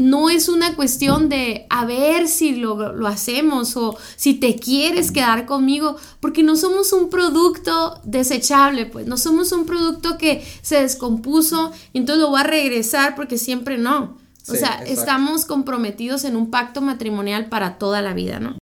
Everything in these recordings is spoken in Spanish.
no es una cuestión de a ver si lo, lo, hacemos o si te quieres quedar conmigo, porque no somos un producto desechable, pues no somos un producto que se descompuso y entonces lo voy a regresar porque siempre no. O sea, estamos comprometidos en un pacto matrimonial para toda la vida, ¿no?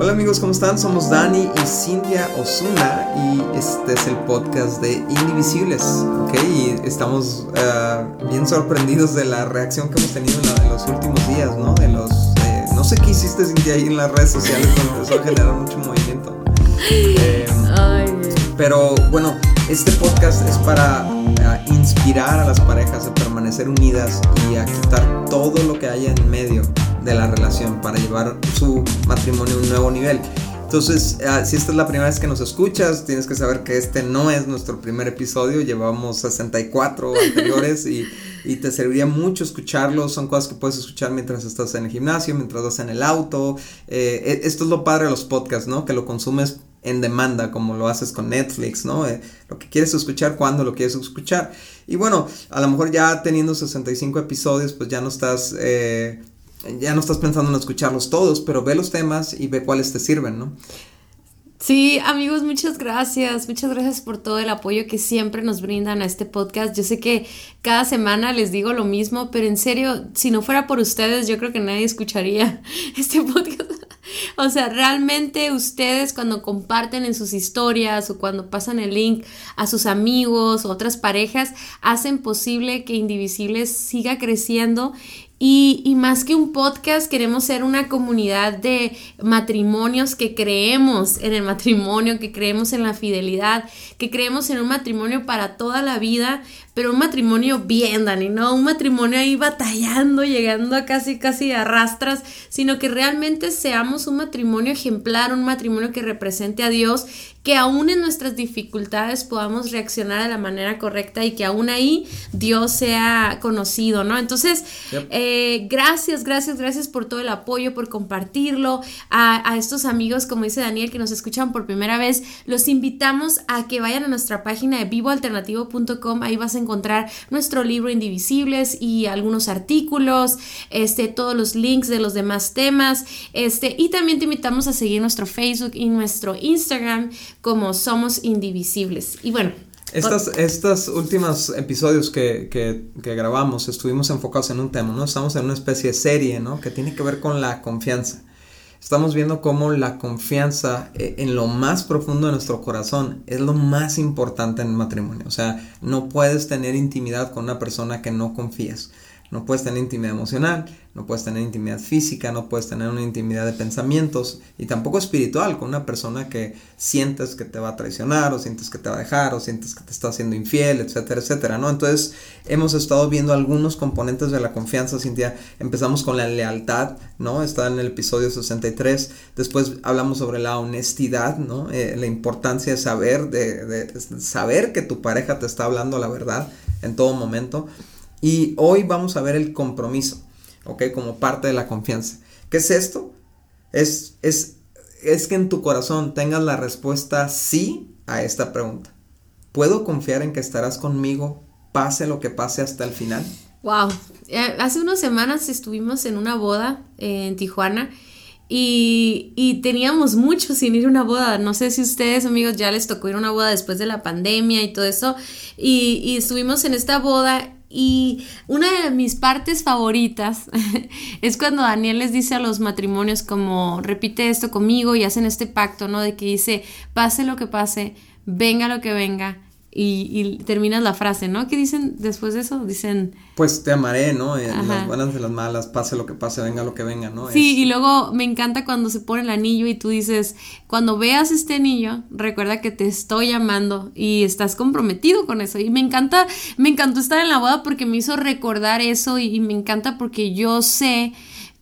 Hola amigos, ¿cómo están? Somos Dani y Cintia Osuna y este es el podcast de Indivisibles, ¿ok? Y estamos eh, bien sorprendidos de la reacción que hemos tenido en, los últimos días, ¿no? De los, eh, no sé qué hiciste Cintia ahí en las redes sociales cuando empezó a generar mucho movimiento. Em, pero bueno, este podcast es para eh, inspirar a las parejas a permanecer unidas y a quitar todo lo que haya en medio de la relación para llevar su matrimonio a un nuevo nivel. Entonces, ah, si esta es la primera vez que nos escuchas, tienes que saber que este no es nuestro primer episodio, llevamos 64 anteriores y, y te serviría mucho escucharlos, son cosas que puedes escuchar mientras estás en el gimnasio, mientras vas en el auto, eh, e, esto es lo padre de los podcasts, ¿no? Que lo consumes en demanda, como lo haces con Netflix, ¿no? Eh, lo que quieres escuchar, cuando lo quieres escuchar. Y bueno, a lo mejor ya teniendo 65 episodios, pues ya no estás... Eh, ya no estás pensando en escucharlos todos, pero ve los temas y ve cuáles te sirven, ¿no? Sí, amigos, muchas gracias. Muchas gracias por todo el apoyo que siempre nos brindan a este podcast. Yo sé que cada semana les digo lo mismo, pero en serio, si no fuera por ustedes, yo creo que nadie escucharía este podcast. O sea, realmente ustedes cuando comparten en sus historias o cuando pasan el link a sus amigos o otras parejas, hacen posible que Indivisibles siga creciendo y, más que un podcast, queremos ser una comunidad de matrimonios que creemos en el matrimonio, que creemos en la fidelidad, que creemos en un matrimonio para toda la vida, pero un matrimonio bien, Dani, no un matrimonio ahí batallando, llegando a casi, casi arrastras, sino que realmente seamos un matrimonio ejemplar, un matrimonio que represente a Dios, que aún en nuestras dificultades podamos reaccionar de la manera correcta y que aún ahí Dios sea conocido, ¿no? Entonces, eh, gracias, gracias, gracias por todo el apoyo, por compartirlo. A, a estos amigos, como dice Daniel, que nos escuchan por primera vez, los invitamos a que vayan a nuestra página de vivoalternativo.com, ahí vas a encontrar nuestro libro Indivisibles y algunos artículos, este, todos los links de los demás temas, este, y también te invitamos a seguir nuestro Facebook y nuestro Instagram como Somos Indivisibles. Y bueno, estas, estos últimos episodios que, que, que, grabamos estuvimos enfocados en un tema, ¿no? Estamos en una especie de serie, ¿no? Que tiene que ver con la confianza estamos viendo cómo la confianza eh, en lo más profundo de nuestro corazón es lo más importante en el matrimonio. O sea, no puedes tener intimidad con una persona que no confías. No puedes tener intimidad emocional, no puedes tener intimidad física, no puedes tener una intimidad de pensamientos y tampoco espiritual con una persona que sientes que te va a traicionar o sientes que te va a dejar o sientes que te está haciendo infiel, etcétera, etcétera, ¿no? Entonces hemos estado viendo algunos componentes de la confianza, Cintia. Empezamos con la lealtad, ¿no? Está en el episodio 63. Después hablamos sobre la honestidad, ¿no? Eh, la importancia de saber, de, de saber que tu pareja te está hablando la verdad en todo momento. Y hoy vamos a ver el compromiso, ¿ok? Como parte de la confianza. ¿Qué es esto? Es, es, es que en tu corazón tengas la respuesta sí a esta pregunta. ¿Puedo confiar en que estarás conmigo pase lo que pase hasta el final? Wow. Eh, hace unas semanas estuvimos en una boda en Tijuana y, y, teníamos mucho sin ir a una boda. No sé si ustedes, amigos, ya les tocó ir a una boda después de la pandemia y todo eso. Y, y estuvimos en esta boda y una de mis partes favoritas es cuando Daniel les dice a los matrimonios como repite esto conmigo y hacen este pacto, ¿no? De que dice, pase lo que pase, venga lo que venga, y, terminas la frase, ¿no? ¿Qué dicen después de eso? Dicen... Pues te amaré, ¿no? En las buenas de las malas, pase lo que pase, venga lo que venga, ¿no? Sí, y luego me encanta cuando se pone el anillo y tú dices, cuando veas este anillo, recuerda que te estoy amando y estás comprometido con eso. Y me encanta, me encantó estar en la boda porque me hizo recordar eso y me encanta porque yo sé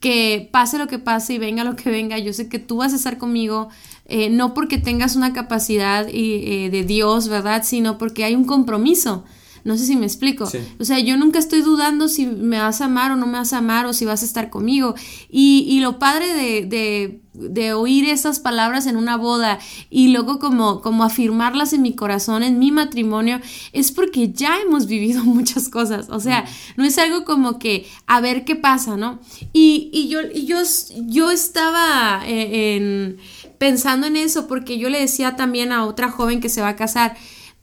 que pase lo que pase y venga lo que venga, yo sé que tú vas a estar conmigo eh, no porque tengas una capacidad eh, de Dios, ¿verdad? Sino porque hay un compromiso No sé si me explico. O sea, yo nunca estoy dudando si me vas a amar o no me vas a amar o si vas a estar conmigo. Y, y lo padre de, de, de, oír esas palabras en una boda y luego como, como afirmarlas en mi corazón, en mi matrimonio, es porque ya hemos vivido muchas cosas. O sea, no es algo como que a ver qué pasa, ¿no? Y, y yo, y yo, yo estaba eh, en, pensando en eso porque yo le decía también a otra joven que se va a casar,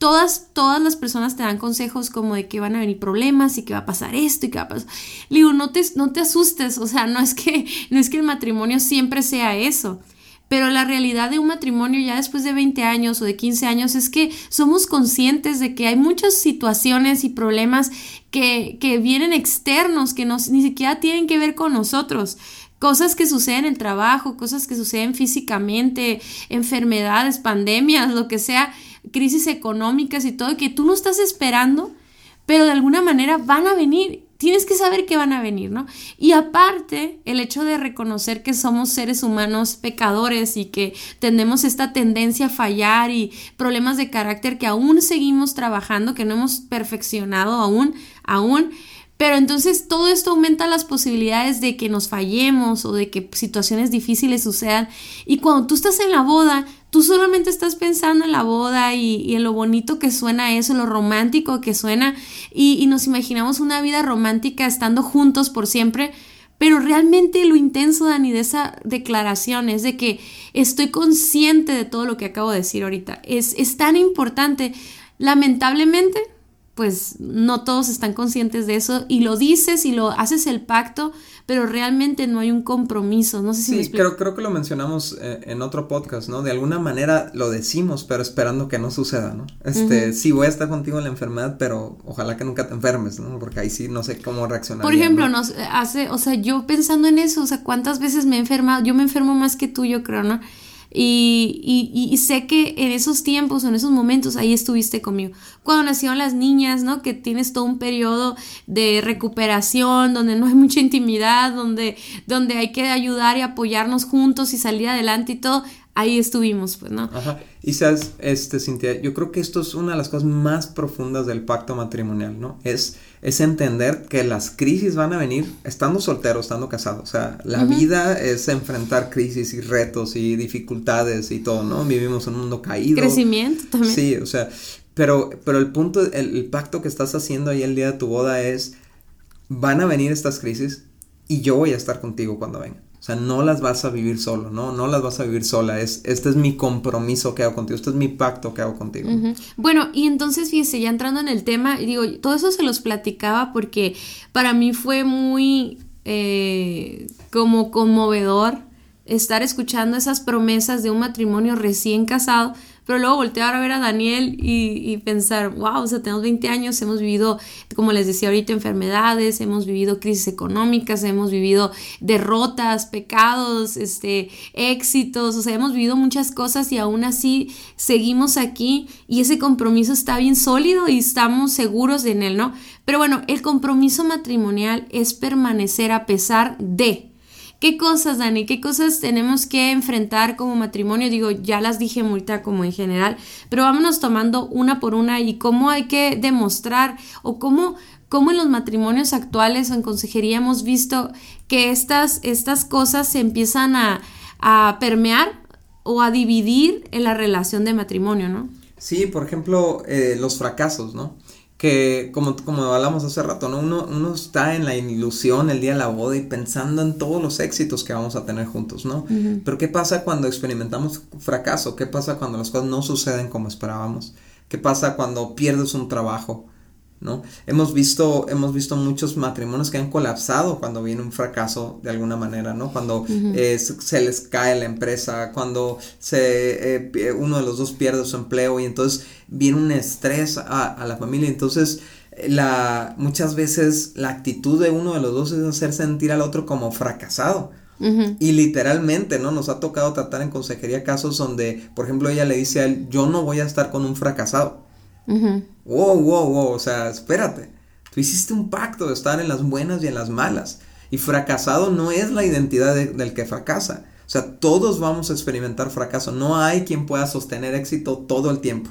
todas, todas las personas te dan consejos como de que van a venir problemas y que va a pasar esto y que va a pasar. Le digo, no te, no te asustes, o sea, no es, que, no es que el matrimonio siempre sea eso. Pero la realidad de un matrimonio ya después de 20 años o de 15 años es que somos conscientes de que hay muchas situaciones y problemas que, que vienen externos, que no, ni siquiera tienen que ver con nosotros cosas que suceden en el trabajo, cosas que suceden físicamente, enfermedades, pandemias, lo que sea, crisis económicas y todo, que tú no estás esperando, pero de alguna manera van a venir. Tienes que saber que van a venir, ¿no? Y aparte, el hecho de reconocer que somos seres humanos pecadores y que tenemos esta tendencia a fallar y problemas de carácter que aún seguimos trabajando, que no hemos perfeccionado aún, aún, pero entonces todo esto aumenta las posibilidades de que nos fallemos o de que situaciones difíciles sucedan. Y cuando tú estás en la boda, tú solamente estás pensando en la boda y, en lo bonito que suena eso, lo romántico que suena, y, nos imaginamos una vida romántica estando juntos por siempre. Pero realmente lo intenso, Dani, de esa declaración es de que estoy consciente de todo lo que acabo de decir ahorita. Es, es tan importante. Lamentablemente, pues no todos están conscientes de eso y lo dices y lo haces el pacto, pero realmente no hay un compromiso. No sé si sí, creo, creo que lo mencionamos eh, en otro podcast, ¿no? De alguna manera lo decimos, pero esperando que no suceda, ¿no? Este, sí voy a estar contigo en la enfermedad, pero ojalá que nunca te enfermes, ¿no? Porque ahí sí no sé cómo reaccionar. Por ejemplo, nos hace, o sea, yo pensando en eso, o sea, cuántas veces me he enfermado, yo me enfermo más que tú, yo creo, ¿no? Y, y, sé que en esos tiempos, en esos momentos, ahí estuviste conmigo. Cuando nacieron las niñas, ¿no? Que tienes todo un periodo de recuperación, donde no hay mucha intimidad, donde, donde hay que ayudar y apoyarnos juntos y salir adelante y todo ahí estuvimos, pues, ¿no? Ajá. Y sabes, este, Cintia, yo creo que esto es una de las cosas más profundas del pacto matrimonial, ¿no? Es, es entender que las crisis van a venir estando soltero, estando casado. O sea, la vida es enfrentar crisis y retos y dificultades y todo, ¿no? Vivimos en un mundo caído. Crecimiento también. Sí, o sea, pero, pero el punto, el, el pacto que estás haciendo ahí el día de tu boda es, van a venir estas crisis y yo voy a estar contigo cuando vengan. O sea, no las vas a vivir solo, ¿no? No las vas a vivir sola. Es, este es mi compromiso que hago contigo, este es mi pacto que hago contigo. Bueno, y entonces, fíjese, ya entrando en el tema, digo, todo eso se los platicaba porque para mí fue muy eh, como conmovedor estar escuchando esas promesas de un matrimonio recién casado pero luego voltear a ver a Daniel y, pensar, wow, o sea, tenemos 20 años, hemos vivido, como les decía ahorita, enfermedades, hemos vivido crisis económicas, hemos vivido derrotas, pecados, este, éxitos, o sea, hemos vivido muchas cosas y aún así seguimos aquí y ese compromiso está bien sólido y estamos seguros en él, ¿no? Pero bueno, el compromiso matrimonial es permanecer a pesar de, ¿Qué cosas, Dani? ¿Qué cosas tenemos que enfrentar como matrimonio? Digo, ya las dije ahorita como en general, pero vámonos tomando una por una y cómo hay que demostrar o cómo, cómo en los matrimonios actuales o en consejería hemos visto que estas, estas cosas se empiezan a, permear o a dividir en la relación de matrimonio, ¿no? Sí, por ejemplo, eh, los fracasos, ¿no? Que como, como hablamos hace rato, ¿no? Uno, uno, está en la ilusión el día de la boda y pensando en todos los éxitos que vamos a tener juntos, ¿no? Pero ¿qué pasa cuando experimentamos fracaso? ¿Qué pasa cuando las cosas no suceden como esperábamos? ¿Qué pasa cuando pierdes un trabajo? ¿No? Hemos visto, hemos visto muchos matrimonios que han colapsado cuando viene un fracaso de alguna manera, ¿no? Cuando eh, se les cae la empresa, cuando se, eh, uno de los dos pierde su empleo y entonces viene un estrés a, la familia. Entonces, la, muchas veces la actitud de uno de los dos es hacer sentir al otro como fracasado. Y literalmente, ¿no? Nos ha tocado tratar en consejería casos donde, por ejemplo, ella le dice a él, yo no voy a estar con un fracasado. Wow, wow, wow, o sea, espérate. Tú hiciste un pacto de estar en las buenas y en las malas. Y fracasado no es la identidad del que fracasa. O sea, todos vamos a experimentar fracaso. No hay quien pueda sostener éxito todo el tiempo.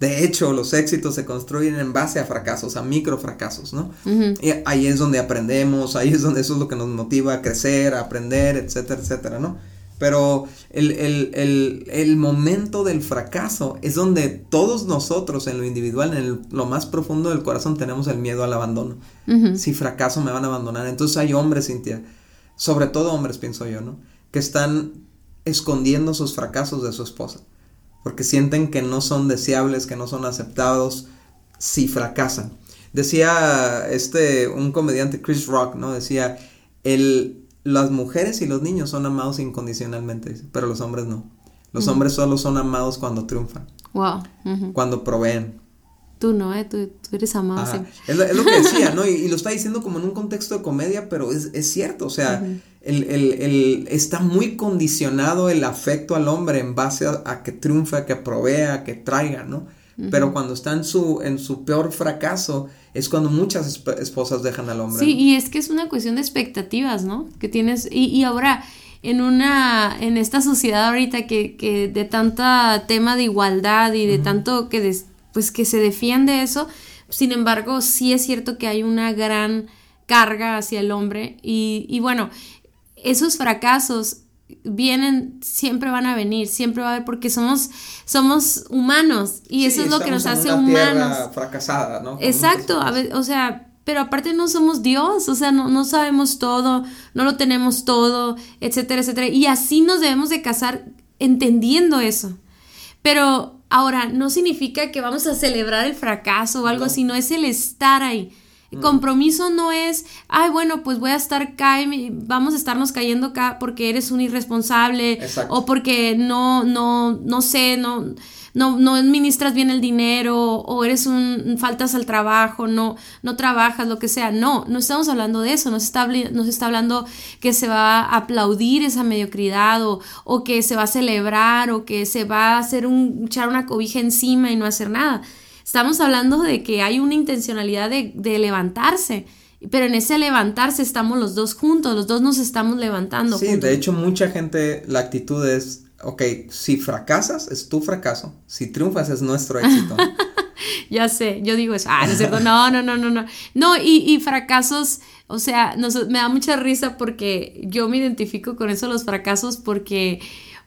De hecho, los éxitos se construyen en base a fracasos, a micro fracasos, ¿no? Y ahí es donde aprendemos, ahí es donde eso es lo que nos motiva a crecer, a aprender, etcétera, etcétera, ¿no? Pero el, momento del fracaso es donde todos nosotros en lo individual, en lo más profundo del corazón, tenemos el miedo al abandono. Si fracaso me van a abandonar. Entonces hay hombres, Cintia, sobre todo hombres, pienso yo, ¿no? Que están escondiendo sus fracasos de su esposa porque sienten que no son deseables, que no son aceptados si fracasan. Decía este, un comediante Chris Rock, ¿no? Decía, el, las mujeres y los niños son amados incondicionalmente, pero los hombres no. Los hombres solo son amados cuando triunfan. Wow. Cuando proveen. Tú no, ¿eh? Tú, eres amado. Es, lo, que decía, ¿no? Y, lo está diciendo como en un contexto de comedia, pero es, cierto, o sea, el, está muy condicionado el afecto al hombre en base a, que triunfe, a que provea, que traiga, ¿no? Pero cuando está en su, en su peor fracaso, es cuando muchas esposas dejan al hombre. Sí, y es que es una cuestión de expectativas, ¿no? Que tienes, y, y ahora, en una, en esta sociedad ahorita que, que de tanta tema de igualdad y de tanto que, pues que se defiende eso, sin embargo, sí es cierto que hay una gran carga hacia el hombre y, y bueno, esos fracasos vienen, siempre van a venir, siempre va a haber, porque somos, somos humanos y eso es lo que nos hace humanos. fracasada, ¿no? Exacto, o sea, pero aparte no somos Dios, o sea, no, no sabemos todo, no lo tenemos todo, etcétera, etcétera. Y así nos debemos de casar entendiendo eso. Pero ahora, no significa que vamos a celebrar el fracaso o algo, sino es el estar ahí Mm. Compromiso no es, ay, bueno, pues voy a estar acá y vamos a estarnos cayendo acá porque eres un irresponsable o porque no, no, no sé, no, no, no administras bien el dinero o eres un, faltas al trabajo, no, no trabajas, lo que sea. No, no estamos hablando de eso, nos está, nos está hablando que se va a aplaudir esa mediocridad o, o que se va a celebrar o que se va a hacer un, echar una cobija encima y no hacer nada Estamos hablando de que hay una intencionalidad de, levantarse. Pero en ese levantarse estamos los dos juntos, los dos nos estamos levantando. Sí, de hecho mucha gente, la actitud es, ok, si fracasas es tu fracaso, si triunfas es nuestro éxito. ya sé, yo digo eso, ah, no es cierto, no, no, no, no, no. No, y, y fracasos, o sea, me da mucha risa porque yo me identifico con eso, los fracasos, porque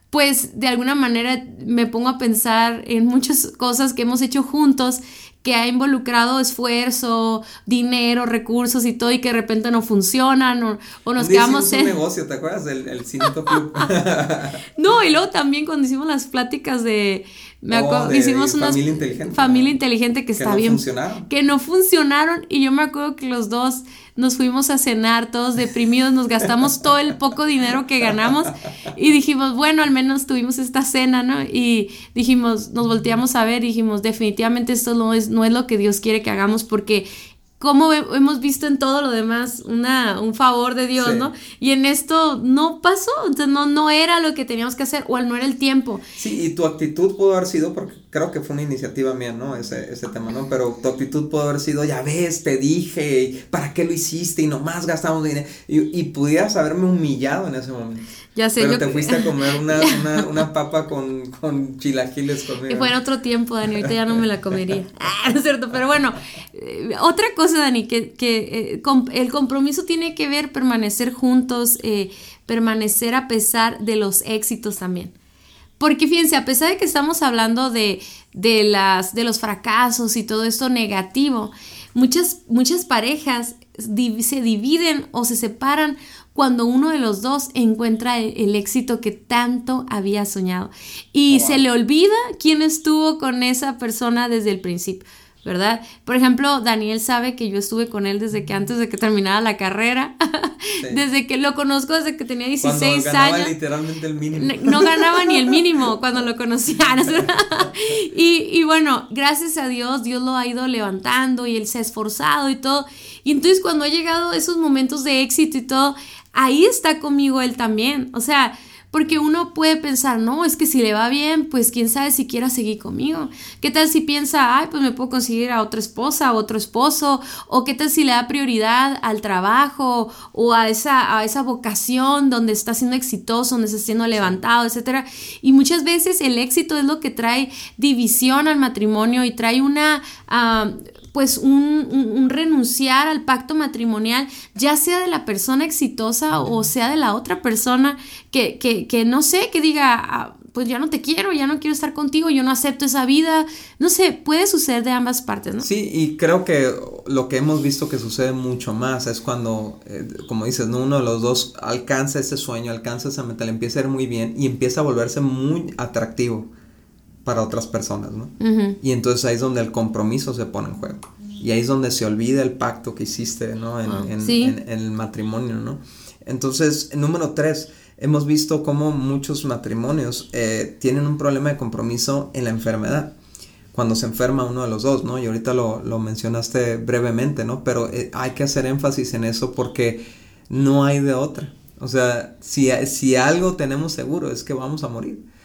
pues de alguna manera me pongo a pensar en muchas cosas que hemos hecho juntos que ha involucrado esfuerzo, dinero, recursos y todo y que de repente no funcionan o, o nos quedamos en... un negocio, ¿te acuerdas del el Club? no, y luego también cuando hicimos las pláticas de... Me oh, acuerdo, hicimos una familia inteligente. Familia inteligente que, está bien. Funcionaron. Que no funcionaron y yo me acuerdo que los dos nos fuimos a cenar todos deprimidos, nos gastamos todo el poco dinero que ganamos y dijimos, bueno, al menos tuvimos esta cena, ¿no? Y dijimos, nos volteamos a ver y dijimos, definitivamente esto no es, no es lo que Dios quiere que hagamos porque como hemos visto en todo lo demás una, un favor de Dios, ¿no? Y en esto no pasó, entonces no, no era lo que teníamos que hacer o no era el tiempo. Sí, y tu actitud pudo haber sido, porque creo que fue una iniciativa mía, ¿no? Ese, ese tema, ¿no? Pero tu actitud pudo haber sido, ya ves, te dije, ¿para qué lo hiciste? Y nomás gastamos dinero. Y, y pudieras haberme humillado en ese momento. Ya sé, Pero te fuiste a comer una, una, una papa con, con chilaquiles conmigo. Y fue en otro tiempo, Dani, ahorita ya no me la comería. Ah, es cierto, pero bueno, eh, otra cosa, Dani, que, que eh, el compromiso tiene que ver permanecer juntos, eh, permanecer a pesar de los éxitos también. Porque fíjense, a pesar de que estamos hablando de, de, las, de los fracasos y todo esto negativo, muchas, muchas parejas se dividen o se separan cuando uno de los dos encuentra el, éxito que tanto había soñado y se le olvida quién estuvo con esa persona desde el principio. ¿verdad? Por ejemplo, Daniel sabe que yo estuve con él desde que antes de que terminara la carrera, desde que lo conozco desde que tenía 16 cuando ganaba años. literalmente el mínimo. No, ganaba ni el mínimo cuando lo conocía. y, y bueno, gracias a Dios, Dios lo ha ido levantando y él se ha esforzado y todo. Y entonces cuando ha llegado esos momentos de éxito y todo, ahí está conmigo él también. O sea, Porque uno puede pensar, no, es que si le va bien, pues quién sabe si quiera seguir conmigo. ¿Qué tal si piensa, ay, pues me puedo conseguir a otra esposa, a otro esposo? ¿O qué tal si le da prioridad al trabajo o a esa, a esa vocación donde está siendo exitoso, donde está siendo levantado, etcétera? Y muchas veces el éxito es lo que trae división al matrimonio y trae una... Ah, pues un, renunciar al pacto matrimonial, ya sea de la persona exitosa o sea de la otra persona que, que, que no sé, que diga, ah, pues ya no te quiero, ya no quiero estar contigo, yo no acepto esa vida, no sé, puede suceder de ambas partes, ¿no? Sí, y creo que lo que hemos visto que sucede mucho más es cuando, eh, como dices, ¿no? uno de los dos alcanza ese sueño, alcanza esa meta, le empieza a ir muy bien y empieza a volverse muy atractivo para otras personas, ¿no? Y entonces ahí es donde el compromiso se pone en juego. Y ahí es donde se olvida el pacto que hiciste, ¿no? En, ah, el matrimonio, ¿no? Entonces, número tres, hemos visto cómo muchos matrimonios eh, tienen un problema de compromiso en la enfermedad. Cuando se enferma uno de los dos, ¿no? Y ahorita lo, mencionaste brevemente, ¿no? Pero eh, hay que hacer énfasis en eso porque no hay de otra. O sea, si, si algo tenemos seguro es que vamos a morir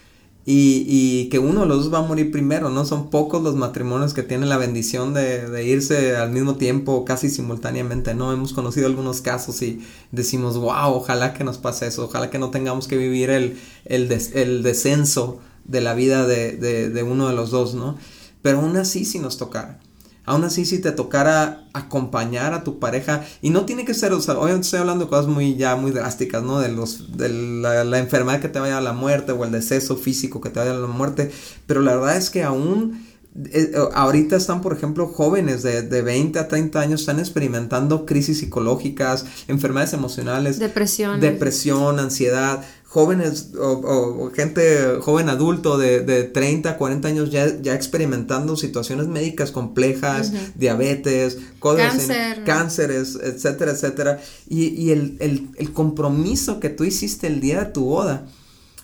y, y, que uno de los dos va a morir primero, ¿no? Son pocos los matrimonios que tienen la bendición de, irse al mismo tiempo, casi simultáneamente, ¿no? Hemos conocido algunos casos y decimos, wow, ojalá que nos pase eso, ojalá que no tengamos que vivir el, el, descenso de la vida de, de, de, uno de los dos, ¿no? Pero aún así si nos tocara. Aún así, si te tocara acompañar a tu pareja, y no tiene que ser, o sea, obviamente estoy hablando de cosas muy, ya muy drásticas, ¿no? De los, de la, enfermedad que te vaya a la muerte o el deceso físico que te vaya a la muerte, pero la verdad es que aún, eh, ahorita están, por ejemplo, jóvenes de, de 20 a 30 años, están experimentando crisis psicológicas, enfermedades emocionales, depresión, depresión, ansiedad, jóvenes o, gente joven adulto de, de 30, 40 años ya, ya experimentando situaciones médicas complejas, diabetes, Cáncer. cánceres, etcétera, etcétera. Y, y el, el, el compromiso que tú hiciste el día de tu boda,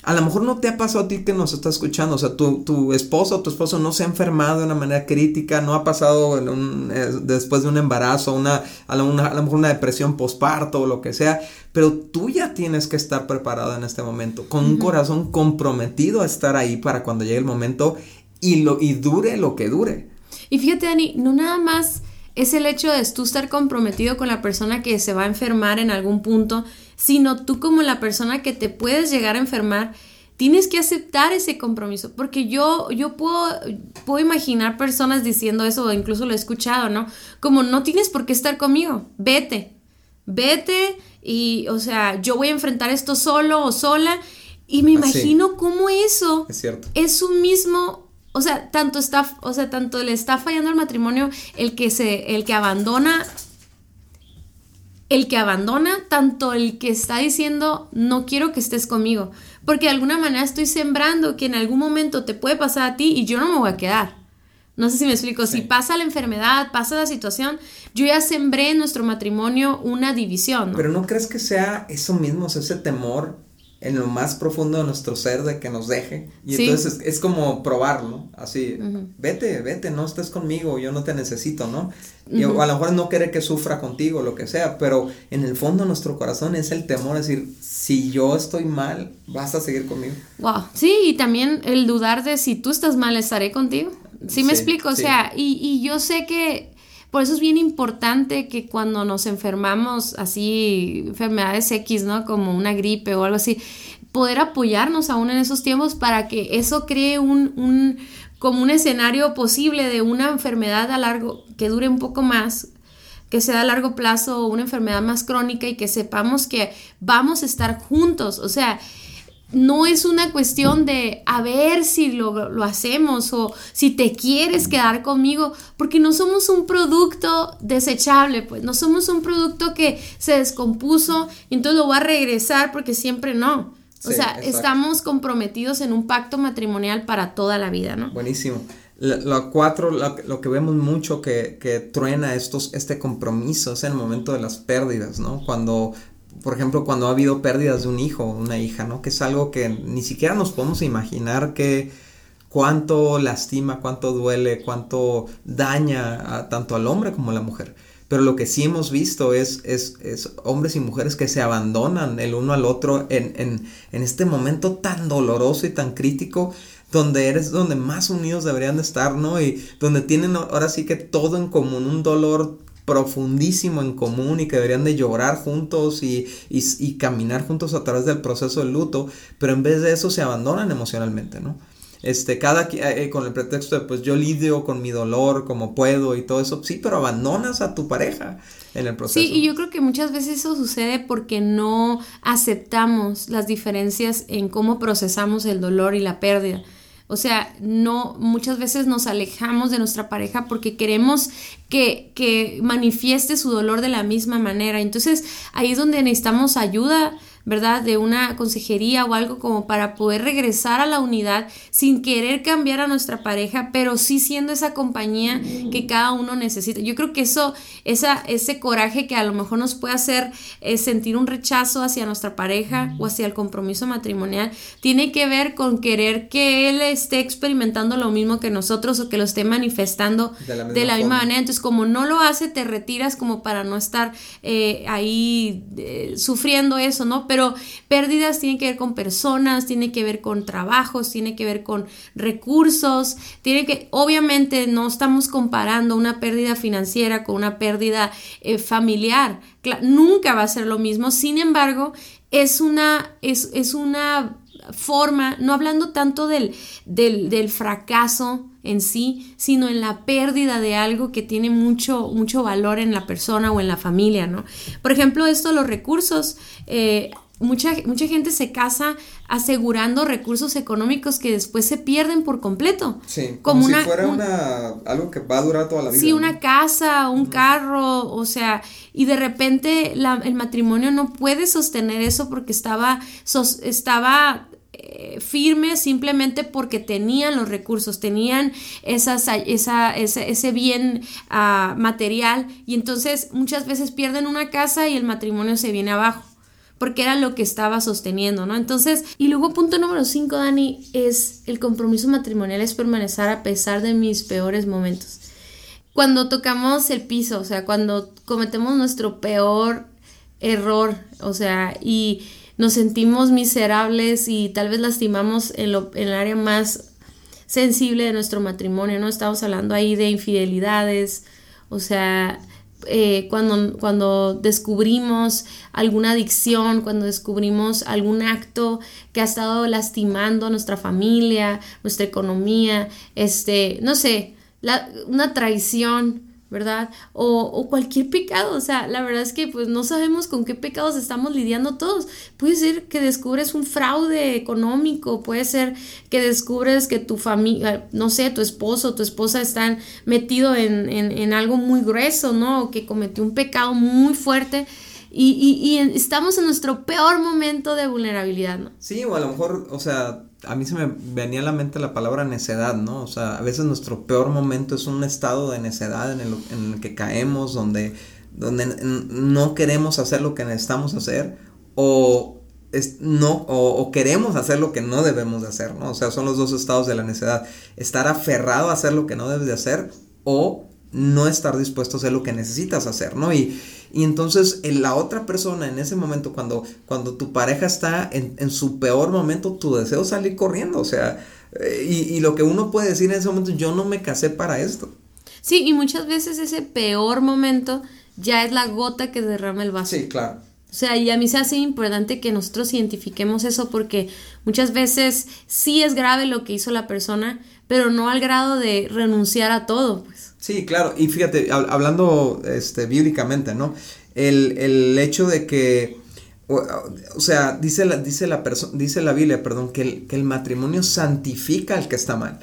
a lo mejor no te ha pasado a ti que nos está escuchando, o sea, tu, tu esposo o tu esposo no se ha enfermado de una manera crítica, no ha pasado eh, después de un embarazo, una, a, lo, mejor una depresión postparto o lo que sea, pero tú ya tienes que estar preparado en este momento, con un corazón comprometido a estar ahí para cuando llegue el momento y, lo, y dure lo que dure. Y fíjate, Dani, no nada más es el hecho de tú estar comprometido con la persona que se va a enfermar en algún punto, sino tú como la persona que te puedes llegar a enfermar, tienes que aceptar ese compromiso, porque yo, yo puedo, puedo imaginar personas diciendo eso, o incluso lo he escuchado, ¿no? Como no tienes por qué estar conmigo, vete, vete y, o sea, yo voy a enfrentar esto solo o sola, y me imagino cómo eso es, cierto. es un mismo o sea, tanto está, o sea, tanto le está fallando el matrimonio el que se, el que abandona, el que abandona, tanto el que está diciendo no quiero que estés conmigo, porque de alguna manera estoy sembrando que en algún momento te puede pasar a ti y yo no me voy a quedar. No sé si me explico, si pasa la enfermedad, pasa la situación, yo ya sembré en nuestro matrimonio una división. Pero no crees que sea eso mismo, ese temor en lo más profundo de nuestro ser de que nos deje. Y entonces es, como probarlo, así, vete, vete, no estés conmigo, yo no te necesito, ¿no? Y a lo mejor no quiere que sufra contigo, lo que sea, pero en el fondo de nuestro corazón es el temor, es decir, si yo estoy mal, vas a seguir conmigo. Wow, sí, y también el dudar de si tú estás mal, estaré contigo. ¿Sí, me explico? O sea, y, y yo sé que por eso es bien importante que cuando nos enfermamos así, enfermedades X, ¿no? Como una gripe o algo así, poder apoyarnos aún en esos tiempos para que eso cree un, un como un escenario posible de una enfermedad a largo, que dure un poco más, que sea a largo plazo, una enfermedad más crónica y que sepamos que vamos a estar juntos. O sea, no es una cuestión de a ver si lo, hacemos o si te quieres quedar conmigo, porque no somos un producto desechable, pues no somos un producto que se descompuso y entonces lo voy a regresar porque siempre no. o sea, estamos comprometidos en un pacto matrimonial para toda la vida, ¿no? Buenísimo. Lo, cuatro, lo, que vemos mucho que, que truena estos, este compromiso es en el momento de las pérdidas, ¿no? Cuando por ejemplo, cuando ha habido pérdidas de un hijo una hija, ¿no? Que es algo que ni siquiera nos podemos imaginar que cuánto lastima, cuánto duele, cuánto daña tanto al hombre como a la mujer. pero lo que sí hemos visto es, es, es hombres y mujeres que se abandonan el uno al otro en, en, en este momento tan doloroso y tan crítico donde eres donde más unidos deberían de estar, ¿no? Y donde tienen ahora sí que todo en común, un dolor profundísimo en común y que deberían de llorar juntos y, y, caminar juntos a través del proceso del luto, pero en vez de eso se abandonan emocionalmente, ¿no? Este, cada eh, eh, con el pretexto de pues yo lidio con mi dolor como puedo y todo eso, sí, pero abandonas a tu pareja en el proceso. Sí, y yo creo que muchas veces eso sucede porque no aceptamos las diferencias en cómo procesamos el dolor y la pérdida. O sea, no, muchas veces nos alejamos de nuestra pareja porque queremos que, que manifieste su dolor de la misma manera. Entonces, ahí es donde necesitamos ayuda ¿verdad? De una consejería o algo como para poder regresar a la unidad sin querer cambiar a nuestra pareja, pero sí siendo esa compañía que cada uno necesita. Yo creo que eso, esa, ese coraje que a lo mejor nos puede hacer eh, sentir un rechazo hacia nuestra pareja o hacia el compromiso matrimonial, tiene que ver con querer que él esté experimentando lo mismo que nosotros o que lo esté manifestando de la misma, manera. Entonces, como no lo hace, te retiras como para no estar eh, ahí eh, sufriendo eso, ¿no? Pero pérdidas tienen que ver con personas, tiene que ver con trabajos, tiene que ver con recursos, tiene que, obviamente no estamos comparando una pérdida financiera con una pérdida eh, familiar, nunca va a ser lo mismo, sin embargo, es una, es, es una forma, no hablando tanto del, del, fracaso en sí, sino en la pérdida de algo que tiene mucho, mucho valor en la persona o en la familia, ¿no? Por ejemplo, esto, los recursos, eh, mucha, mucha gente se casa asegurando recursos económicos que después se pierden por completo. Sí, como, si fuera una, algo que va a durar toda la vida. Sí, una casa, un carro, o sea, y de repente el matrimonio no puede sostener eso porque estaba, estaba eh, firme simplemente porque tenían los recursos, tenían esa, ese, ese bien uh, material y entonces muchas veces pierden una casa y el matrimonio se viene abajo porque era lo que estaba sosteniendo, ¿no? Entonces, y luego punto número 5, Dani, es el compromiso matrimonial es permanecer a pesar de mis peores momentos. Cuando tocamos el piso, o sea, cuando cometemos nuestro peor error, o sea, y nos sentimos miserables y tal vez lastimamos en, lo, en el área más sensible de nuestro matrimonio, ¿no? Estamos hablando ahí de infidelidades, o sea, eh, cuando, cuando descubrimos alguna adicción, cuando descubrimos algún acto que ha estado lastimando a nuestra familia, nuestra economía, este, no sé, una traición, ¿verdad? O, cualquier pecado, o sea, la verdad es que pues no sabemos con qué pecados estamos lidiando todos. Puede ser que descubres un fraude económico, puede ser que descubres que tu familia, no sé, tu esposo, tu esposa están metido en, en, algo muy grueso, ¿no? O que cometió un pecado muy fuerte. Y, y, y estamos en nuestro peor momento de vulnerabilidad, ¿no? Sí, o a lo mejor, o sea, a mí se me venía a la mente la palabra necedad, ¿no? O sea, a veces nuestro peor momento es un estado de necedad en el, que caemos, donde, donde no queremos hacer lo que necesitamos hacer o, es, no, o, queremos hacer lo que no debemos de hacer, ¿no? O sea, son los dos estados de la necedad. Estar aferrado a hacer lo que no debes de hacer o no estar dispuesto a hacer lo que necesitas hacer, ¿no? Y, y entonces en la otra persona en ese momento, cuando, cuando tu pareja está en, en su peor momento, tu deseo es salir corriendo. O sea, eh, y, y lo que uno puede decir en ese momento, yo no me casé para esto. Sí, y muchas veces ese peor momento ya es la gota que derrama el vaso. Sí, claro. O sea, y a mí se hace importante que nosotros identifiquemos eso porque muchas veces sí es grave lo que hizo la persona, pero no al grado de renunciar a todo, pues. Sí, claro, y fíjate, hablando este, bíblicamente, ¿no? El, hecho de que, o, sea, dice la, dice la, dice la Biblia, perdón, que el, que el matrimonio santifica al que está mal.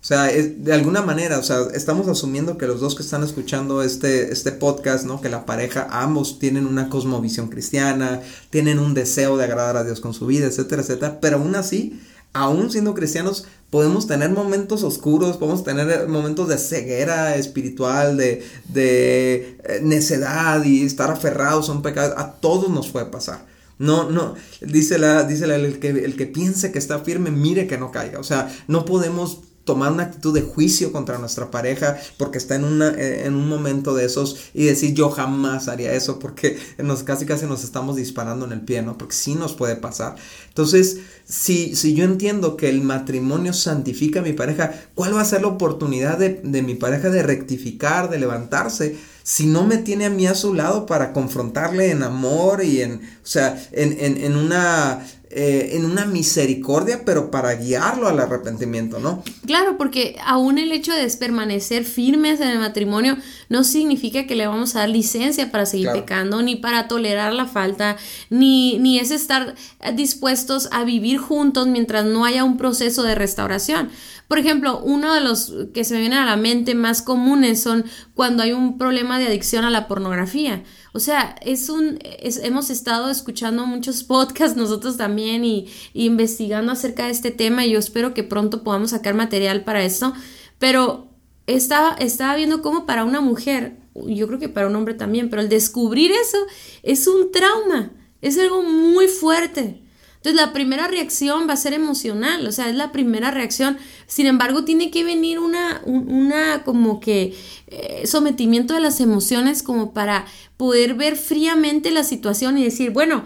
O sea, de alguna manera, o sea, estamos asumiendo que los dos que están escuchando este, este podcast, ¿no? Que la pareja, ambos tienen una cosmovisión cristiana, tienen un deseo de agradar a Dios con su vida, etcétera, etcétera, pero aún así, aún siendo cristianos, podemos tener momentos oscuros, podemos tener momentos de ceguera espiritual, de, eh, necedad y estar aferrados a un pecado. A todos nos puede pasar. No, no, dice la, dice el, que, el que piense que está firme, mire que no caiga. O sea, no podemos tomar una actitud de juicio contra nuestra pareja porque está en, una, eh, en un momento de esos y decir yo jamás haría eso porque nos, casi casi nos estamos disparando en el pie, ¿no? Porque sí nos puede pasar. Entonces, si, si yo entiendo que el matrimonio santifica a mi pareja, ¿cuál va a ser la oportunidad de, de mi pareja de rectificar, de levantarse? si no me tiene a mí a su lado para confrontarle en amor y en, o sea, en, en, en una eh, en una misericordia, pero para guiarlo al arrepentimiento, ¿no? Claro, porque aún el hecho de permanecer firmes en el matrimonio no significa que le vamos a dar licencia para seguir pecando, ni para tolerar la falta, ni, ni es estar dispuestos a vivir juntos mientras no haya un proceso de restauración. Por ejemplo, uno de los que se me vienen a la mente más comunes son cuando hay un problema de adicción a la pornografía. O sea, es un, hemos estado escuchando muchos podcasts nosotros también y, investigando acerca de este tema y yo espero que pronto podamos sacar material para esto, pero estaba, estaba viendo cómo para una mujer, yo creo que para un hombre también, pero el descubrir eso es un trauma, es algo muy fuerte. Entonces la primera reacción va a ser emocional, o sea, es la primera reacción. Sin embargo, tiene que venir una, una como que eh, sometimiento de las emociones como para poder ver fríamente la situación y decir, bueno,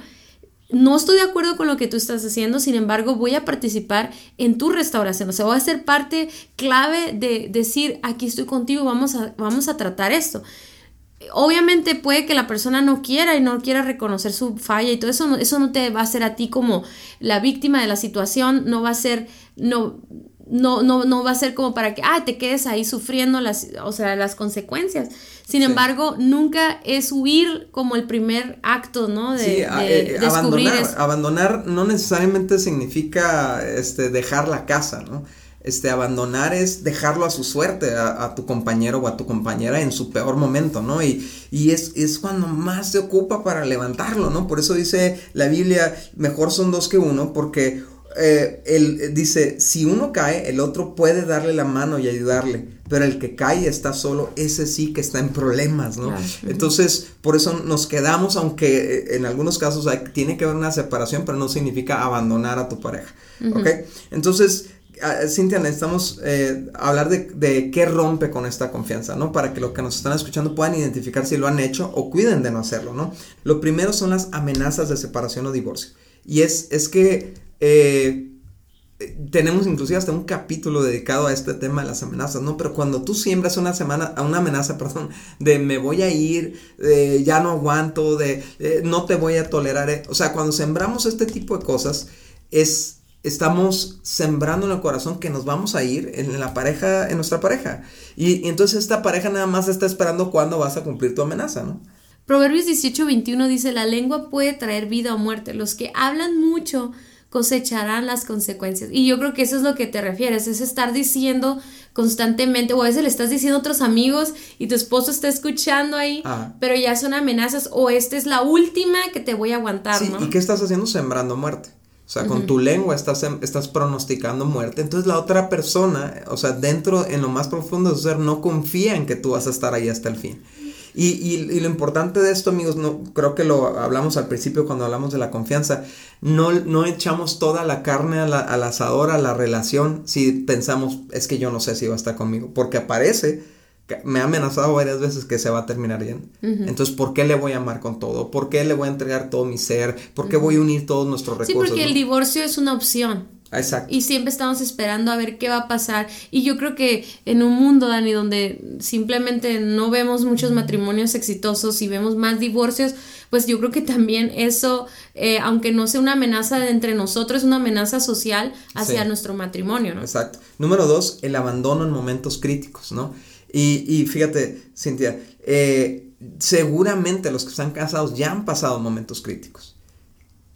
no estoy de acuerdo con lo que tú estás haciendo, sin embargo voy a participar en tu restauración, o sea, voy a ser parte clave de decir, aquí estoy contigo, vamos a, vamos a tratar esto obviamente puede que la persona no quiera y no quiera reconocer su falla y todo eso, eso no te va a hacer a ti como la víctima de la situación, no va a ser, no, no, no, no va a ser como para que, ah, te quedes ahí sufriendo las, o sea, las consecuencias. Sin embargo, nunca es huir como el primer acto, ¿no? De, sí, eh, abandonar, abandonar no necesariamente significa este, dejar la casa, ¿no? Este, abandonar es dejarlo a su suerte, a, tu compañero o a tu compañera en su peor momento, ¿no? Y, y es, es, cuando más se ocupa para levantarlo, ¿no? Por eso dice la Biblia, mejor son dos que uno, porque eh, él dice, si uno cae, el otro puede darle la mano y ayudarle, pero el que cae está solo, ese sí que está en problemas, ¿no? Entonces, por eso nos quedamos, aunque eh, en algunos casos hay, tiene que haber una separación, pero no significa abandonar a tu pareja, ¿ok? Entonces, Cintia, necesitamos eh, hablar de, qué rompe con esta confianza, ¿no? Para que los que nos están escuchando puedan identificar si lo han hecho o cuiden de no hacerlo, ¿no? Lo primero son las amenazas de separación o divorcio. Y es, es que eh, tenemos inclusive hasta un capítulo dedicado a este tema de las amenazas, ¿no? Pero cuando tú siembras una semana, una amenaza, perdón, de me voy a ir, ya no aguanto, de no te voy a tolerar, o sea, cuando sembramos este tipo de cosas, es estamos sembrando en el corazón que nos vamos a ir en la pareja, en nuestra pareja. Y, entonces esta pareja nada más está esperando cuándo vas a cumplir tu amenaza, ¿no? Proverbios 18, 21 dice, la lengua puede traer vida o muerte. Los que hablan mucho cosecharán las consecuencias. Y yo creo que eso es lo que te refieres, es estar diciendo constantemente, o a veces le estás diciendo a otros amigos y tu esposo está escuchando ahí, ah. pero ya son amenazas, o esta es la última que te voy a aguantar, sí, ¿Y qué estás haciendo? Sembrando muerte. O sea, con tu lengua estás, estás pronosticando muerte. Entonces la otra persona, o sea, dentro, en lo más profundo de su ser, no confía en que tú vas a estar ahí hasta el fin. Y, y, lo importante de esto, amigos, no, creo que lo hablamos al principio cuando hablamos de la confianza, no, no echamos toda la carne a la, al asador, a la relación, si pensamos, es que yo no sé si va a estar conmigo, porque aparece me ha amenazado varias veces que se va a terminar bien. Entonces, ¿por qué le voy a amar con todo? ¿Por qué le voy a entregar todo mi ser? ¿Por qué voy a unir todos nuestros recursos? Sí, porque el divorcio es una opción. Exacto. Y siempre estamos esperando a ver qué va a pasar. Y yo creo que en un mundo, Dani, donde simplemente no vemos muchos matrimonios exitosos y vemos más divorcios, pues yo creo que también eso, eh, aunque no sea una amenaza entre nosotros, es una amenaza social hacia nuestro matrimonio, ¿no? Exacto. Número dos, el abandono en momentos críticos, ¿no? Y, fíjate, Cintia, eh, seguramente los que están casados ya han pasado momentos críticos.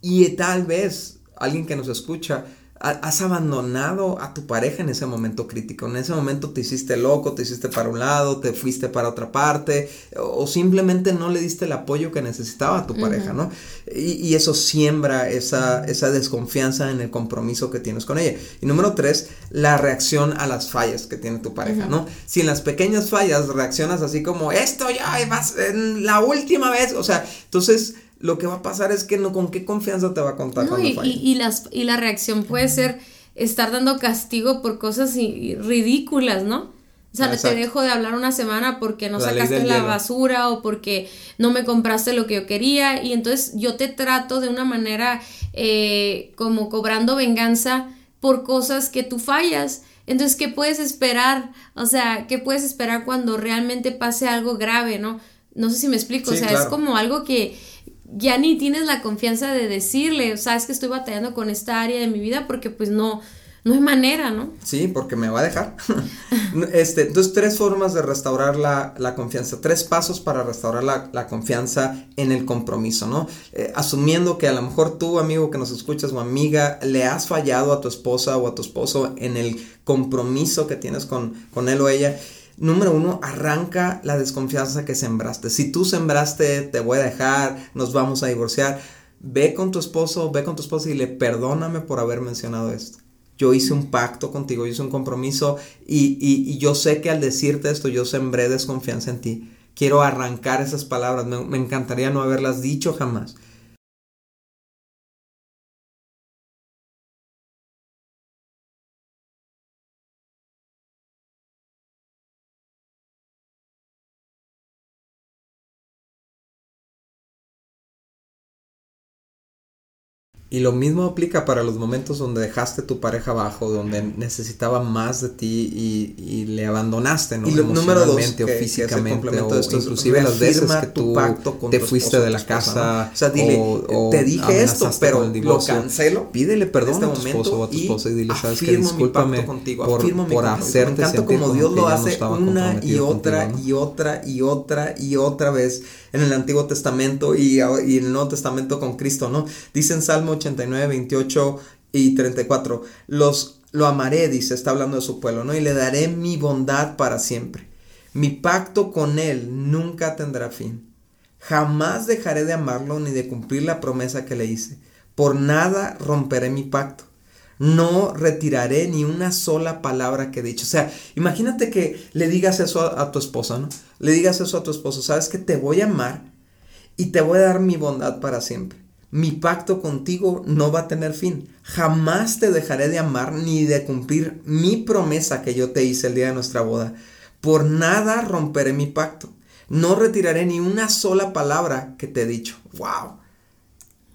Y tal vez alguien que nos escucha has abandonado a tu pareja en ese momento crítico. En ese momento te hiciste loco, te hiciste para un lado, te fuiste para otra parte, o simplemente no le diste el apoyo que necesitaba a tu pareja, ¿no? Y, eso siembra esa, esa desconfianza en el compromiso que tienes con ella. Y número tres, la reacción a las fallas que tiene tu pareja, ¿no? Si en las pequeñas fallas reaccionas así como, esto ya vas en la última vez, o sea, entonces lo que va a pasar es que no con qué confianza te va a contar y, y, las, y la reacción puede ser estar dando castigo por cosas ridículas, ¿no? O sea, te dejo de hablar una semana porque no sacaste la basura o porque no me compraste lo que yo quería y entonces yo te trato de una manera eh, como cobrando venganza por cosas que tú fallas. Entonces, ¿qué puedes esperar? O sea, ¿qué puedes esperar cuando realmente pase algo grave, no? No sé si me explico, o sea, es como algo que ya ni tienes la confianza de decirle, sabes que estoy batallando con esta área de mi vida porque pues no, no hay manera, ¿no? Sí, porque me va a dejar. este, entonces, tres formas de restaurar la, confianza, tres pasos para restaurar la, confianza en el compromiso, ¿no? Eh, asumiendo que a lo mejor tú, amigo que nos escuchas o amiga, le has fallado a tu esposa o a tu esposo en el compromiso que tienes con, con él o ella. Número uno, arranca la desconfianza que sembraste. Si tú sembraste, te voy a dejar, nos vamos a divorciar, ve con tu esposo, ve con tu esposa y le perdóname por haber mencionado esto yo hice un pacto contigo, yo hice un compromiso y, y, yo sé que al decirte esto yo sembré desconfianza en ti. Quiero arrancar esas palabras, me, me encantaría no haberlas dicho jamás. Y lo mismo aplica para los momentos donde dejaste tu pareja abajo, donde necesitaba más de ti y, le abandonaste, ¿no? Y Emocionalmente o físicamente, o inclusive las veces que tú te fuiste de la casa, o sea, dile, te dije esto, pero lo cancelo. Pídele perdón a tu esposo o a tu esposa y dile, sabes que discúlpame contigo, por, por hacerte sentir como Dios lo hace una y otra y otra y otra y otra vez en el Antiguo Testamento y, en el Nuevo Testamento con Cristo, ¿no? Dice en Salmo 89, 28 y 34, los, lo amaré, dice, está hablando de su pueblo, ¿no? Y le daré mi bondad para siempre. Mi pacto con él nunca tendrá fin. Jamás dejaré de amarlo ni de cumplir la promesa que le hice. Por nada romperé mi pacto. No retiraré ni una sola palabra que he dicho. O sea, imagínate que le digas eso a, a tu esposa, ¿no? Le digas eso a tu esposo. Sabes que te voy a amar y te voy a dar mi bondad para siempre. Mi pacto contigo no va a tener fin. Jamás te dejaré de amar ni de cumplir mi promesa que yo te hice el día de nuestra boda. Por nada romperé mi pacto. No retiraré ni una sola palabra que te he dicho. ¡Wow!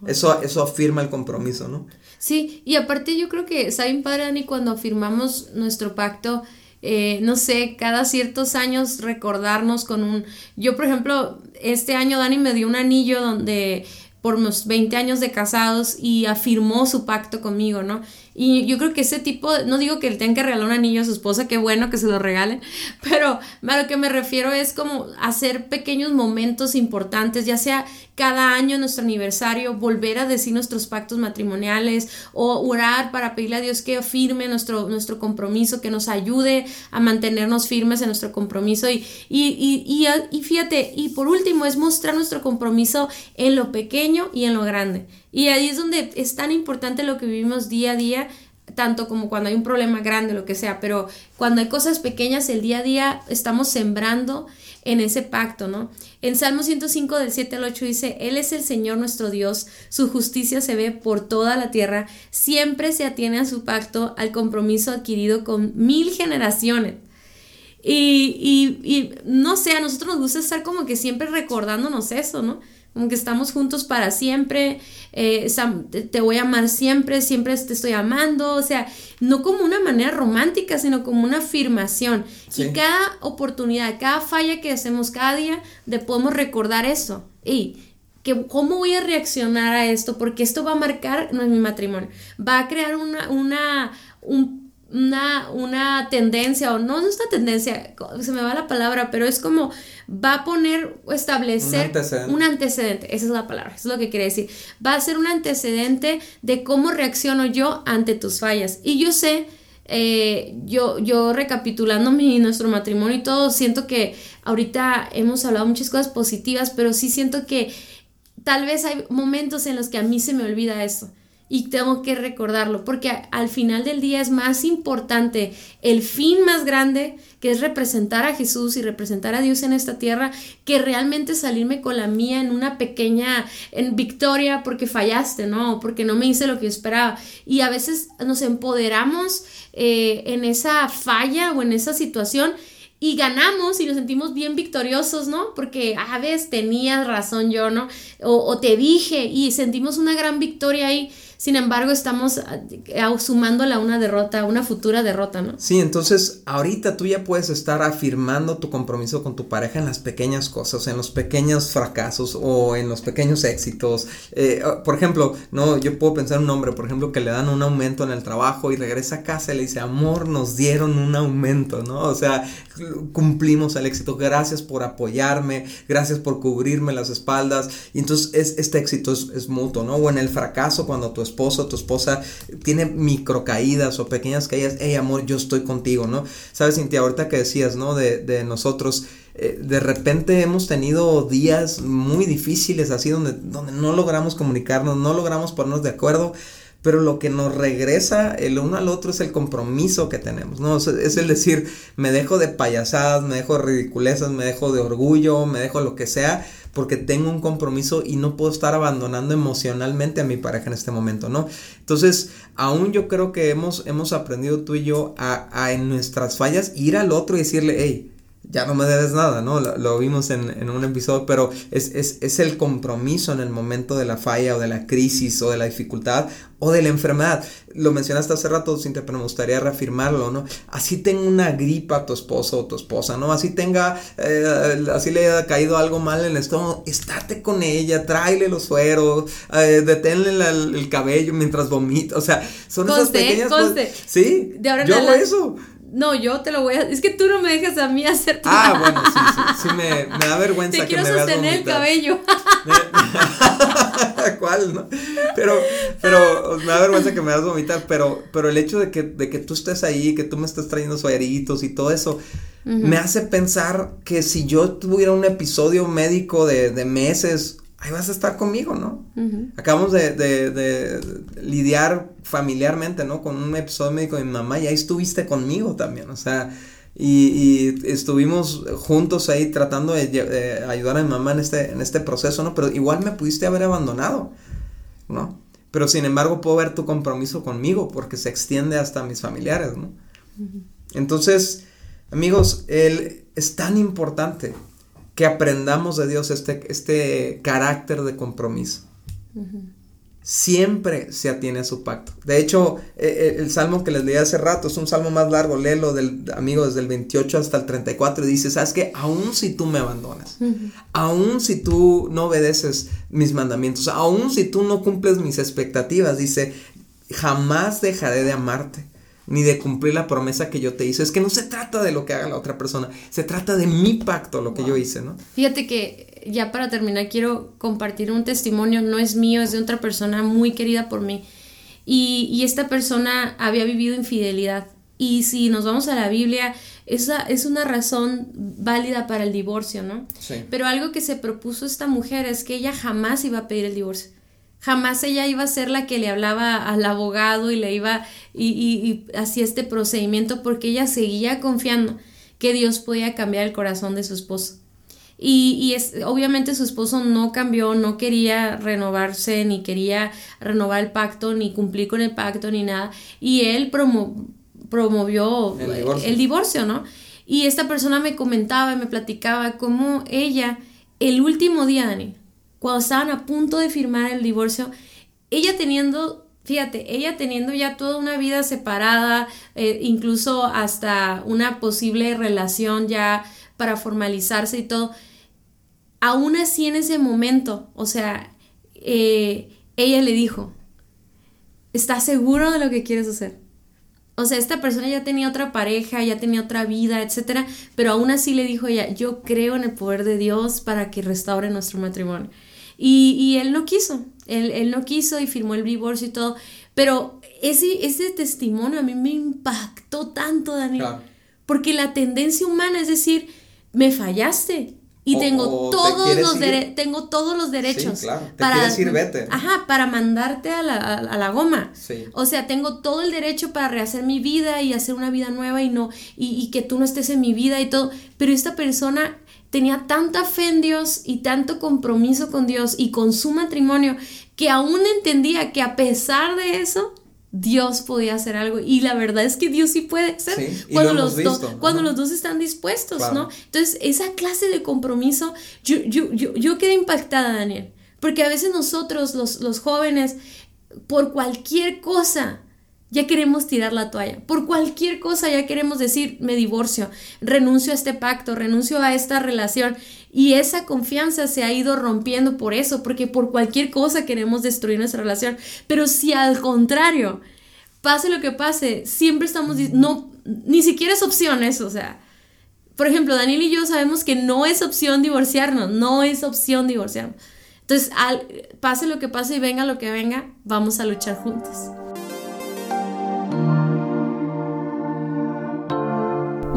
Eso, eso afirma el compromiso, ¿no? Sí, y aparte yo creo que está bien padre, Dani, cuando afirmamos nuestro pacto, eh, no sé, cada ciertos años recordarnos con un... Yo, por ejemplo, este año Dani me dio un anillo donde por unos 20 años de casados y afirmó su pacto conmigo, ¿no? Y yo creo que ese tipo, no digo que le tenga que regalar un anillo a su esposa, qué bueno que se lo regalen, pero a lo que me refiero es como hacer pequeños momentos importantes, ya sea cada año nuestro aniversario, volver a decir nuestros pactos matrimoniales o orar para pedirle a Dios que afirme nuestro, nuestro compromiso, que nos ayude a mantenernos firmes en nuestro compromiso. Y, y, y, y fíjate, y por último es mostrar nuestro compromiso en lo pequeño y en lo grande. Y ahí es donde es tan importante lo que vivimos día a día, tanto como cuando hay un problema grande, lo que sea, pero cuando hay cosas pequeñas, el día a día estamos sembrando en ese pacto, ¿no? En Salmo 105 del 7 al 8 dice, Él es el Señor nuestro Dios, su justicia se ve por toda la tierra, siempre se atiene a su pacto, al compromiso adquirido con mil generaciones. Y, y, y no sé, a nosotros nos gusta estar como que siempre recordándonos eso, ¿no? Como que estamos juntos para siempre, eh, te voy a amar siempre, siempre te estoy amando, o sea, no como una manera romántica, sino como una afirmación. Y cada oportunidad, cada falla que hacemos cada día, de podemos recordar eso. Y que cómo voy a reaccionar a esto, porque esto va a marcar no, mi matrimonio, va a crear una, una, un una, una tendencia, o no, no es una tendencia, se me va la palabra, pero es como va a poner o establecer un antecedente. esa es la palabra, eso es lo que quiere decir. Va a ser un antecedente de cómo reacciono yo ante tus fallas. Y yo sé, eh, yo, yo recapitulando mi, nuestro matrimonio y todo, siento que ahorita hemos hablado muchas cosas positivas, pero sí siento que tal vez hay momentos en los que a mí se me olvida eso y tengo que recordarlo, porque al final del día es más importante el fin más grande, que es representar a Jesús y representar a Dios en esta tierra, que realmente salirme con la mía en una pequeña en victoria porque fallaste, ¿no? Porque no me hice lo que yo esperaba. Y a veces nos empoderamos eh, en esa falla o en esa situación y ganamos y nos sentimos bien victoriosos, ¿no? Porque, a ah, veces tenías razón yo, ¿no? O, o, te dije y sentimos una gran victoria ahí. Sin embargo, estamos ah, sumándola a una derrota, a una futura derrota, ¿no? Sí, entonces ahorita tú ya puedes estar afirmando tu compromiso con tu pareja en las pequeñas cosas, en los pequeños fracasos o en los pequeños éxitos. Eh, ah, por ejemplo, no, yo puedo pensar un hombre, por ejemplo, que le dan un aumento en el trabajo y regresa a casa y le dice, amor, nos dieron un aumento, ¿no? O sea, cumplimos el éxito, gracias por apoyarme, gracias por cubrirme las espaldas. Y entonces es, este éxito es, es mutuo, ¿no? O en el fracaso, cuando tu esposo, tu esposa tiene micro caídas o pequeñas caídas, hey amor, yo estoy contigo, ¿no? Sabes, Cintia, ahorita que decías, ¿no? De, nosotros, eh, de repente hemos tenido días muy difíciles así donde, donde no logramos comunicarnos, no logramos ponernos de acuerdo pero lo que nos regresa el uno al otro es el compromiso que tenemos, ¿no? Es, el decir, me dejo de payasadas, me dejo de ridiculezas, me dejo de orgullo, me dejo lo que sea, porque tengo un compromiso y no puedo estar abandonando emocionalmente a mi pareja en este momento, ¿no? Entonces, aún yo creo que hemos, hemos aprendido tú y yo a, a en nuestras fallas ir al otro y decirle, hey, ya no me debes nada, ¿no? Lo, vimos en, un episodio, pero es, es, el compromiso en el momento de la falla o de la crisis o de la dificultad o de la enfermedad. Lo mencionaste hace rato, Cintia, pero me gustaría reafirmarlo, ¿no? Así tenga una gripa a tu esposo o tu esposa, ¿no? Así tenga, eh, así le haya caído algo mal en el estómago, estate con ella, tráele los sueros, eh, deténle el cabello mientras vomita, o sea, son esas pequeñas cosas. Sí, de ahora yo hago eso. No, yo te lo voy a. Es que tú no me dejas a mí hacer tu. Ah, bueno, sí, sí. Sí, me, me da vergüenza te quiero sostener el cabello. ¿Cuál, no? Pero, pero me da vergüenza que me das vomitar, pero, pero el hecho de que, de que tú estés ahí, que tú me estés trayendo sueritos y todo eso, me hace pensar que si yo tuviera un episodio médico de, de meses ahí vas a estar conmigo, ¿no? Acabamos de, de, de, lidiar familiarmente, ¿no? Con un episodio médico de mi mamá y ahí estuviste conmigo también, o sea, y, y estuvimos juntos ahí tratando de, ayudar a mi mamá en este, en este proceso, ¿no? Pero igual me pudiste haber abandonado, ¿no? Pero sin embargo puedo ver tu compromiso conmigo porque se extiende hasta mis familiares, ¿no? Entonces, amigos, él es tan importante que aprendamos de Dios este, este carácter de compromiso. Siempre se atiene a su pacto. De hecho, e, e, el, salmo que les leí hace rato es un salmo más largo, léelo del amigo desde el 28 hasta el 34 y dice, ¿sabes qué? Aún si tú me abandonas, aún si tú no obedeces mis mandamientos, aún si tú no cumples mis expectativas, dice, jamás dejaré de amarte ni de cumplir la promesa que yo te hice. Es que no se trata de lo que haga la otra persona, se trata de mi pacto, lo que yo hice, ¿no? Fíjate que ya para terminar quiero compartir un testimonio, no es mío, es de otra persona muy querida por mí. Y, y esta persona había vivido infidelidad. Y si nos vamos a la Biblia, esa es una razón válida para el divorcio, ¿no? Sí. Pero algo que se propuso esta mujer es que ella jamás iba a pedir el divorcio jamás ella iba a ser la que le hablaba al abogado y le iba y, y, hacía este procedimiento porque ella seguía confiando que Dios podía cambiar el corazón de su esposo. Y, y es, obviamente su esposo no cambió, no quería renovarse, ni quería renovar el pacto, ni cumplir con el pacto, ni nada. Y él promovió el divorcio. el divorcio, ¿no? Y esta persona me comentaba y me platicaba cómo ella, el último día, Dani, cuando estaban a punto de firmar el divorcio, ella teniendo, fíjate, ella teniendo ya toda una vida separada, eh, incluso hasta una posible relación ya para formalizarse y todo, aún así en ese momento, o sea, eh, ella le dijo, ¿estás seguro de lo que quieres hacer? O sea, esta persona ya tenía otra pareja, ya tenía otra vida, etcétera, pero aún así le dijo ella, yo creo en el poder de Dios para que restaure nuestro matrimonio. Y, él no quiso, él, no quiso y firmó el divorcio y todo. Pero ese, ese testimonio a mí me impactó tanto, Daniel. Porque la tendencia humana es decir, me fallaste, y tengo todos los tengo todos los derechos para decir vete. Ajá, para mandarte a la, a, la goma. O sea, tengo todo el derecho para rehacer mi vida y hacer una vida nueva y no y, y que tú no estés en mi vida y todo, pero esta persona tenía tanta fe en Dios y tanto compromiso con Dios y con su matrimonio que aún entendía que a pesar de eso Dios podía hacer algo. Y la verdad es que Dios sí puede hacer cuando, los, dos cuando los dos están dispuestos, ¿no? Entonces, esa clase de compromiso, yo, yo, yo, yo quedé impactada, Daniel, porque a veces nosotros, los, los jóvenes, por cualquier cosa, ya queremos tirar la toalla. Por cualquier cosa ya queremos decir, me divorcio, renuncio a este pacto, renuncio a esta relación. Y esa confianza se ha ido rompiendo por eso, porque por cualquier cosa queremos destruir nuestra relación. Pero si al contrario, pase lo que pase, siempre estamos, no, ni siquiera es opción eso, o sea. Por ejemplo, Daniel y yo sabemos que no es opción divorciarnos, no es opción divorciarnos. Entonces, al, pase lo que pase y venga lo que venga, vamos a luchar juntos.